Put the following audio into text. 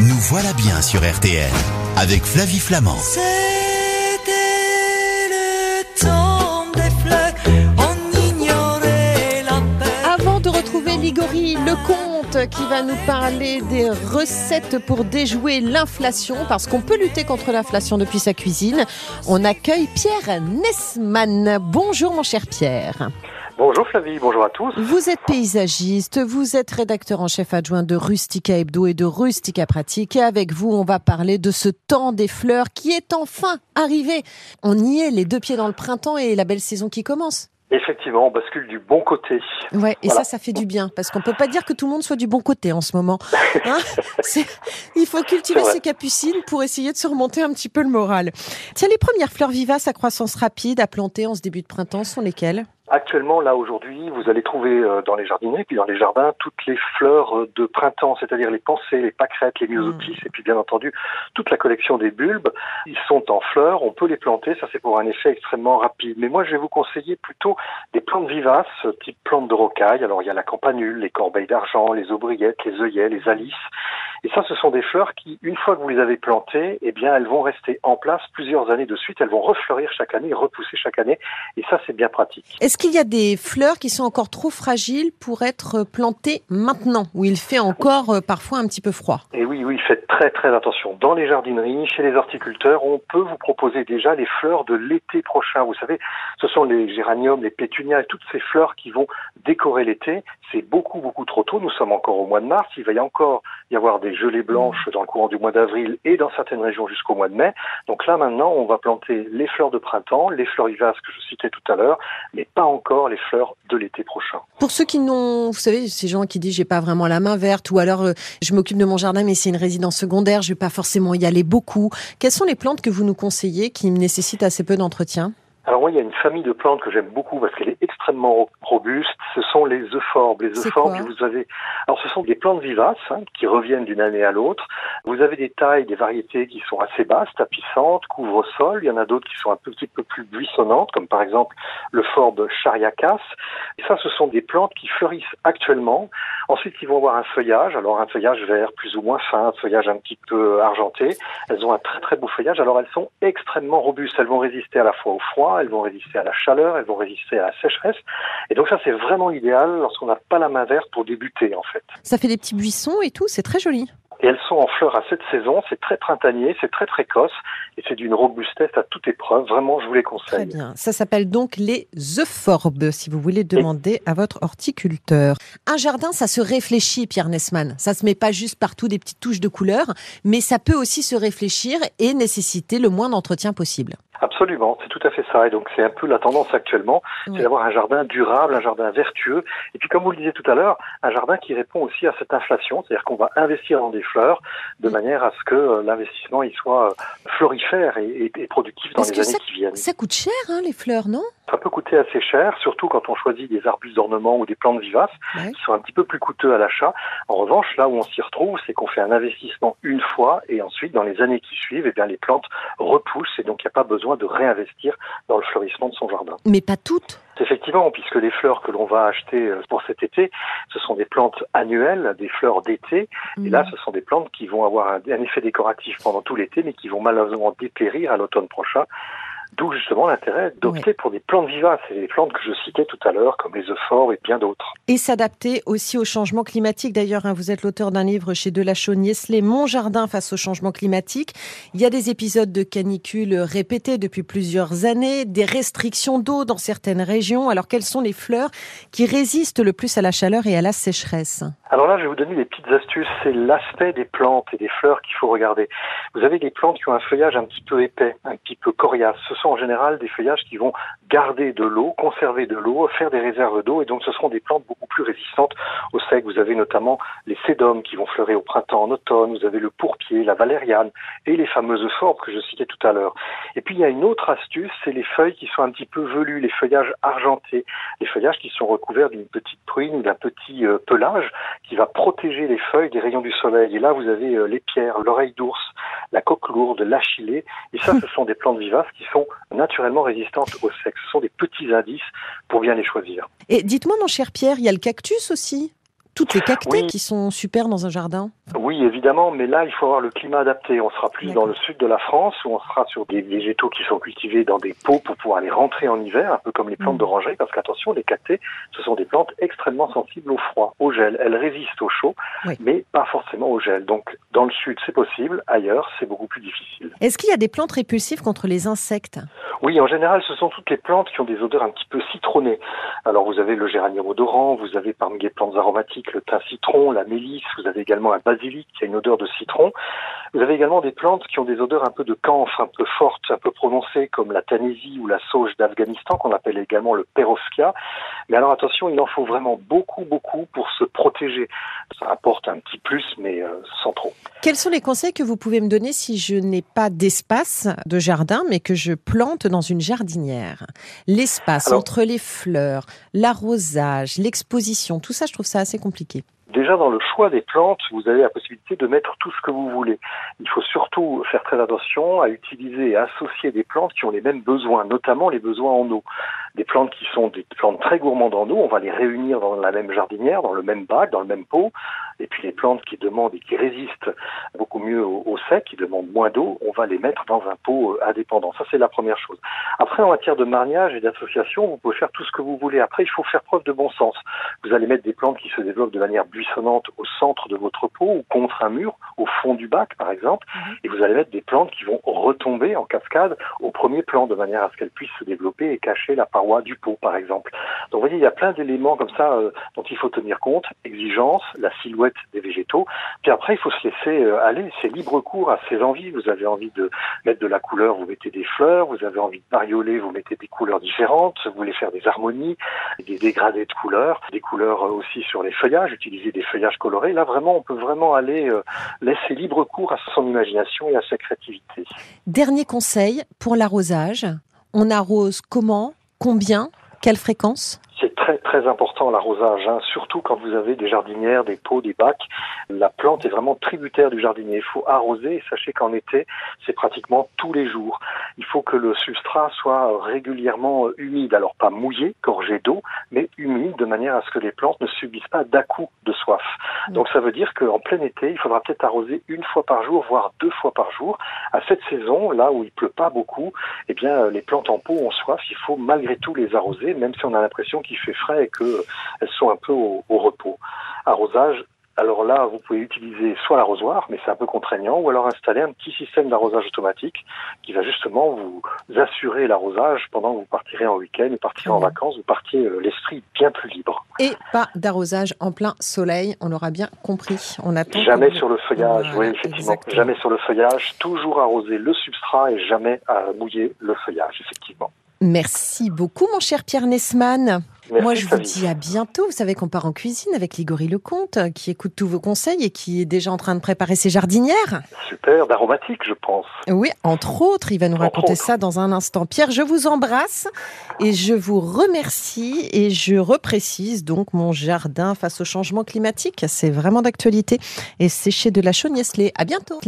Nous voilà bien sur RTL avec Flavie Flamand. C'était le temps des fleurs, on ignorait la paix. Avant de retrouver Ligori le comte qui va nous parler des recettes pour déjouer l'inflation, parce qu'on peut lutter contre l'inflation depuis sa cuisine, on accueille Pierre Nesman. Bonjour mon cher Pierre. Bonjour Flavie, bonjour à tous. Vous êtes paysagiste, vous êtes rédacteur en chef adjoint de Rustica Hebdo et de Rustica Pratique. Et avec vous, on va parler de ce temps des fleurs qui est enfin arrivé. On y est, les deux pieds dans le printemps et la belle saison qui commence. Effectivement, on bascule du bon côté. Ouais, et Voilà. ça, ça fait du bien, parce qu'on peut pas dire que tout le monde soit du bon côté en ce moment. Hein Il faut cultiver ses capucines pour essayer de surmonter un petit peu le moral. Tiens, les premières fleurs vivaces à croissance rapide à planter en ce début de printemps sont lesquelles? Actuellement, là, aujourd'hui, vous allez trouver euh, dans les jardiniers, puis dans les jardins, toutes les fleurs euh, de printemps, c'est-à-dire les pensées, les pâquerettes, les myosotis, et puis bien entendu, toute la collection des bulbes. Ils sont en fleurs, on peut les planter, ça c'est pour un effet extrêmement rapide. Mais moi, je vais vous conseiller plutôt des plantes vivaces, euh, type plantes de rocaille. Alors, il y a la campanule, les corbeilles d'argent, les aubriettes, les œillets, les alices. Et ça, ce sont des fleurs qui, une fois que vous les avez plantées, eh bien, elles vont rester en place plusieurs années de suite. Elles vont refleurir chaque année, repousser chaque année. Et ça, c'est bien pratique. Est-ce qu'il y a des fleurs qui sont encore trop fragiles pour être plantées maintenant, où il fait encore euh, parfois un petit peu froid? Et oui, oui, faites très très attention. Dans les jardineries, chez les horticulteurs, on peut vous proposer déjà les fleurs de l'été prochain. Vous savez, ce sont les géraniums, les pétunias toutes ces fleurs qui vont décorer l'été. C'est beaucoup beaucoup trop tôt. Nous sommes encore au mois de mars. Il va y encore y avoir des gelées blanches dans le courant du mois d'avril et dans certaines régions jusqu'au mois de mai. Donc là maintenant, on va planter les fleurs de printemps, les fleurs vivaces que je citais tout à l'heure, mais pas encore les fleurs de l'été prochain. Pour ceux qui n'ont, vous savez, ces gens qui disent j'ai pas vraiment la main verte, ou alors euh, je m'occupe de mon jardin mais c'est une résidence secondaire, je vais pas forcément y aller beaucoup. Quelles sont les plantes que vous nous conseillez qui nécessitent assez peu d'entretien? Alors moi, il y a une famille de plantes que j'aime beaucoup parce qu'elle est extrêmement ro- robuste. Ce sont les euphorbes. Les euphorbes, vous avez. Alors, ce sont des plantes vivaces hein, qui reviennent d'une année à l'autre. Vous avez des tailles, des variétés qui sont assez basses, tapissantes, couvre-sol. Il y en a d'autres qui sont un petit peu plus buissonnantes, comme par exemple le forbe chariacas. Et ça, ce sont des plantes qui fleurissent actuellement. Ensuite, ils vont avoir un feuillage. Alors, un feuillage vert plus ou moins fin, un feuillage un petit peu argenté. Elles ont un très très beau feuillage. Alors, elles sont extrêmement robustes. Elles vont résister à la fois au froid, elles vont résister à la chaleur, elles vont résister à la sécheresse. Et donc ça, c'est vraiment idéal lorsqu'on n'a pas la main verte pour débuter, en fait. Ça fait des petits buissons et tout, c'est très joli. Et elles sont en fleurs à cette saison. C'est très printanier, c'est très précoce, et c'est d'une robustesse à toute épreuve. Vraiment, je vous les Très conseille. bien. Ça s'appelle donc les euphorbes, si vous voulez demander à votre horticulteur. Un jardin, ça se réfléchit, Pierre Nesman. Ça se met pas juste partout des petites touches de couleur, mais ça peut aussi se réfléchir et nécessiter le moins d'entretien possible. Absolument, c'est tout à fait ça. Et donc c'est un peu la tendance actuellement, c'est d'avoir un jardin durable, un jardin vertueux. Et puis comme vous le disiez tout à l'heure, un jardin qui répond aussi à cette inflation, c'est-à-dire qu'on va investir dans des fleurs de manière à ce que euh, l'investissement il soit euh, florifère et, et- et productif dans Parce les que années qui viennent. Ça coûte cher, hein, les fleurs, non? Ça peut coûter assez cher, surtout quand on choisit des arbustes d'ornement ou des plantes vivaces qui sont un petit peu plus coûteux à l'achat. En revanche, là où on s'y retrouve, c'est qu'on fait un investissement une fois et ensuite, dans les années qui suivent, eh bien, les plantes repoussent et donc il n'y a pas besoin de réinvestir dans le fleurissement de son jardin. Mais pas toutes. Effectivement, puisque les fleurs que l'on va acheter euh, pour cet été, ce sont des plantes annuelles, des fleurs d'été, et là, ce sont des plantes qui vont avoir un, un effet décoratif pendant tout l'été, mais qui vont malheureusement dépérir à l'automne prochain. D'où justement l'intérêt d'opter pour des plantes vivaces, et les plantes que je citais tout à l'heure, comme les euphorbes et bien d'autres. Et s'adapter aussi au changement climatique. D'ailleurs, hein, vous êtes l'auteur d'un livre chez Delachaux-Niestlé, Mon jardin face au changement climatique. Il y a des épisodes de canicule répétés depuis plusieurs années, des restrictions d'eau dans certaines régions. Alors, quelles sont les fleurs qui résistent le plus à la chaleur et à la sécheresse? Alors là, je vais vous donner des petites astuces. C'est l'aspect des plantes et des fleurs qu'il faut regarder. Vous avez des plantes qui ont un feuillage un petit peu épais, un petit peu coriace. Ce sont en général des feuillages qui vont garder de l'eau, conserver de l'eau, faire des réserves d'eau, et donc ce seront des plantes beaucoup plus résistantes au sec. Vous avez notamment les sédums qui vont fleurir au printemps, en automne. Vous avez le pourpier, la valériane et les fameuses forbes que je citais tout à l'heure. Et puis il y a une autre astuce, c'est les feuilles qui sont un petit peu velues, les feuillages argentés, les feuillages qui sont recouverts d'une petite pruine ou d'un petit euh, pelage qui va protéger les feuilles des rayons du soleil. Et là, vous avez euh, les pierres, l'oreille d'ours, la coque lourde, l'achillée. Et ça, ce sont des plantes vivaces qui sont naturellement résistantes au sec. Ce sont des petits indices pour bien les choisir. Et dites-moi, mon cher Pierre, il y a le cactus aussi? Toutes les cactés Oui. qui sont super dans un jardin. Oui, évidemment, mais là, il faut avoir le climat adapté. On sera plus dans le sud de la France, où on sera sur des végétaux qui sont cultivés dans des pots pour pouvoir les rentrer en hiver, un peu comme les plantes Mm. d'orangerie, parce qu'attention, les cactés, ce sont des plantes extrêmement sensibles au froid, au gel. Elles résistent au chaud, Oui. mais pas forcément au gel. Donc, dans le sud, c'est possible. Ailleurs, c'est beaucoup plus difficile. Est-ce qu'il y a des plantes répulsives contre les insectes? Oui, en général, ce sont toutes les plantes qui ont des odeurs un petit peu citronnées. Alors, vous avez le géranium odorant, vous avez parmi les plantes aromatiques le thym citron, la mélisse, vous avez également un basilic qui a une odeur de citron. Vous avez également des plantes qui ont des odeurs un peu de camphre, un peu fortes, un peu prononcées, comme la tanésie ou la sauge d'Afghanistan, qu'on appelle également le perovskia. Mais alors attention, il en faut vraiment beaucoup, beaucoup pour se protéger. Ça apporte un petit plus, mais euh, sans trop. Quels sont les conseils que vous pouvez me donner si je n'ai pas d'espace de jardin, mais que je plante dans une jardinière? L'espace Alors- entre les fleurs, l'arrosage, l'exposition, tout ça, je trouve ça assez compliqué. Déjà, dans le choix des plantes, vous avez la possibilité de mettre tout ce que vous voulez. Il faut surtout faire très attention à utiliser et associer des plantes qui ont les mêmes besoins, notamment les besoins en eau. Des plantes qui sont des plantes très gourmandes en eau, on va les réunir dans la même jardinière, dans le même bac, dans le même pot. Et puis les plantes qui demandent et qui résistent beaucoup mieux au, au sec, qui demandent moins d'eau, on va les mettre dans un pot euh, indépendant. Ça, c'est la première chose. Après, en matière de mariage et d'association, vous pouvez faire tout ce que vous voulez. Après, il faut faire preuve de bon sens. Vous allez mettre des plantes qui se développent de manière buissonnante au centre de votre pot ou contre un mur, au fond du bac, par exemple. Et vous allez mettre des plantes qui vont retomber en cascade au premier plan, de manière à ce qu'elles puissent se développer et cacher la paroi du pot, par exemple. Donc, vous voyez, il y a plein d'éléments comme ça euh, dont il faut tenir compte. Exigence, la silhouette des végétaux. Puis après, il faut se laisser euh, aller. C'est libre cours à ses envies. Vous avez envie de mettre de la couleur, vous mettez des fleurs. Vous avez envie de marioler, vous mettez des couleurs différentes. Vous voulez faire des harmonies, des dégradés de couleurs, des couleurs euh, aussi sur les feuillages, utiliser des feuillages colorés. Là, vraiment, on peut vraiment aller laisser libre cours à son imagination et à sa créativité. Dernier conseil pour l'arrosage. On arrose comment? Combien? Quelle fréquence? Très très important l'arrosage, hein, surtout quand vous avez des jardinières, des pots, des bacs. La plante est vraiment tributaire du jardinier. Il faut arroser et sachez qu'en été, c'est pratiquement tous les jours. Il faut que le substrat soit régulièrement humide, alors pas mouillé, gorgé d'eau, mais humide de manière à ce que les plantes ne subissent pas d'à-coups de soif. Donc ça veut dire qu'en plein été, il faudra peut-être arroser une fois par jour, voire deux fois par jour. À cette saison, là où il pleut pas beaucoup, eh bien les plantes en pot ont soif. Il faut malgré tout les arroser, même si on a l'impression qu'il fait frais et qu'elles sont un peu au, au repos. Arrosage alors là, vous pouvez utiliser soit l'arrosoir, mais c'est un peu contraignant, ou alors installer un petit système d'arrosage automatique qui va justement vous assurer l'arrosage pendant que vous partirez en week-end, vous partirez en vacances, vous partiez euh, l'esprit bien plus libre. Et pas d'arrosage en plein soleil, on l'aura bien compris. On attend Jamais sur le feuillage, Voilà, oui, effectivement. exactement. Jamais sur le feuillage, toujours arroser le substrat et jamais à mouiller le feuillage, effectivement. Merci beaucoup, mon cher Pierre Nesman. Merci, Moi, je vous dis à bientôt. Vous savez qu'on part en cuisine avec Ligory Lecomte, euh, qui écoute tous vos conseils et qui est déjà en train de préparer ses jardinières. Super, d'aromatique, je pense. Oui, entre autres, il va nous Entre raconter autres. ça dans un instant. Pierre, je vous embrasse et je vous remercie et je reprécise donc mon jardin face au changement climatique. C'est vraiment d'actualité et c'est chez de la Chaugne-Nestlé. À bientôt.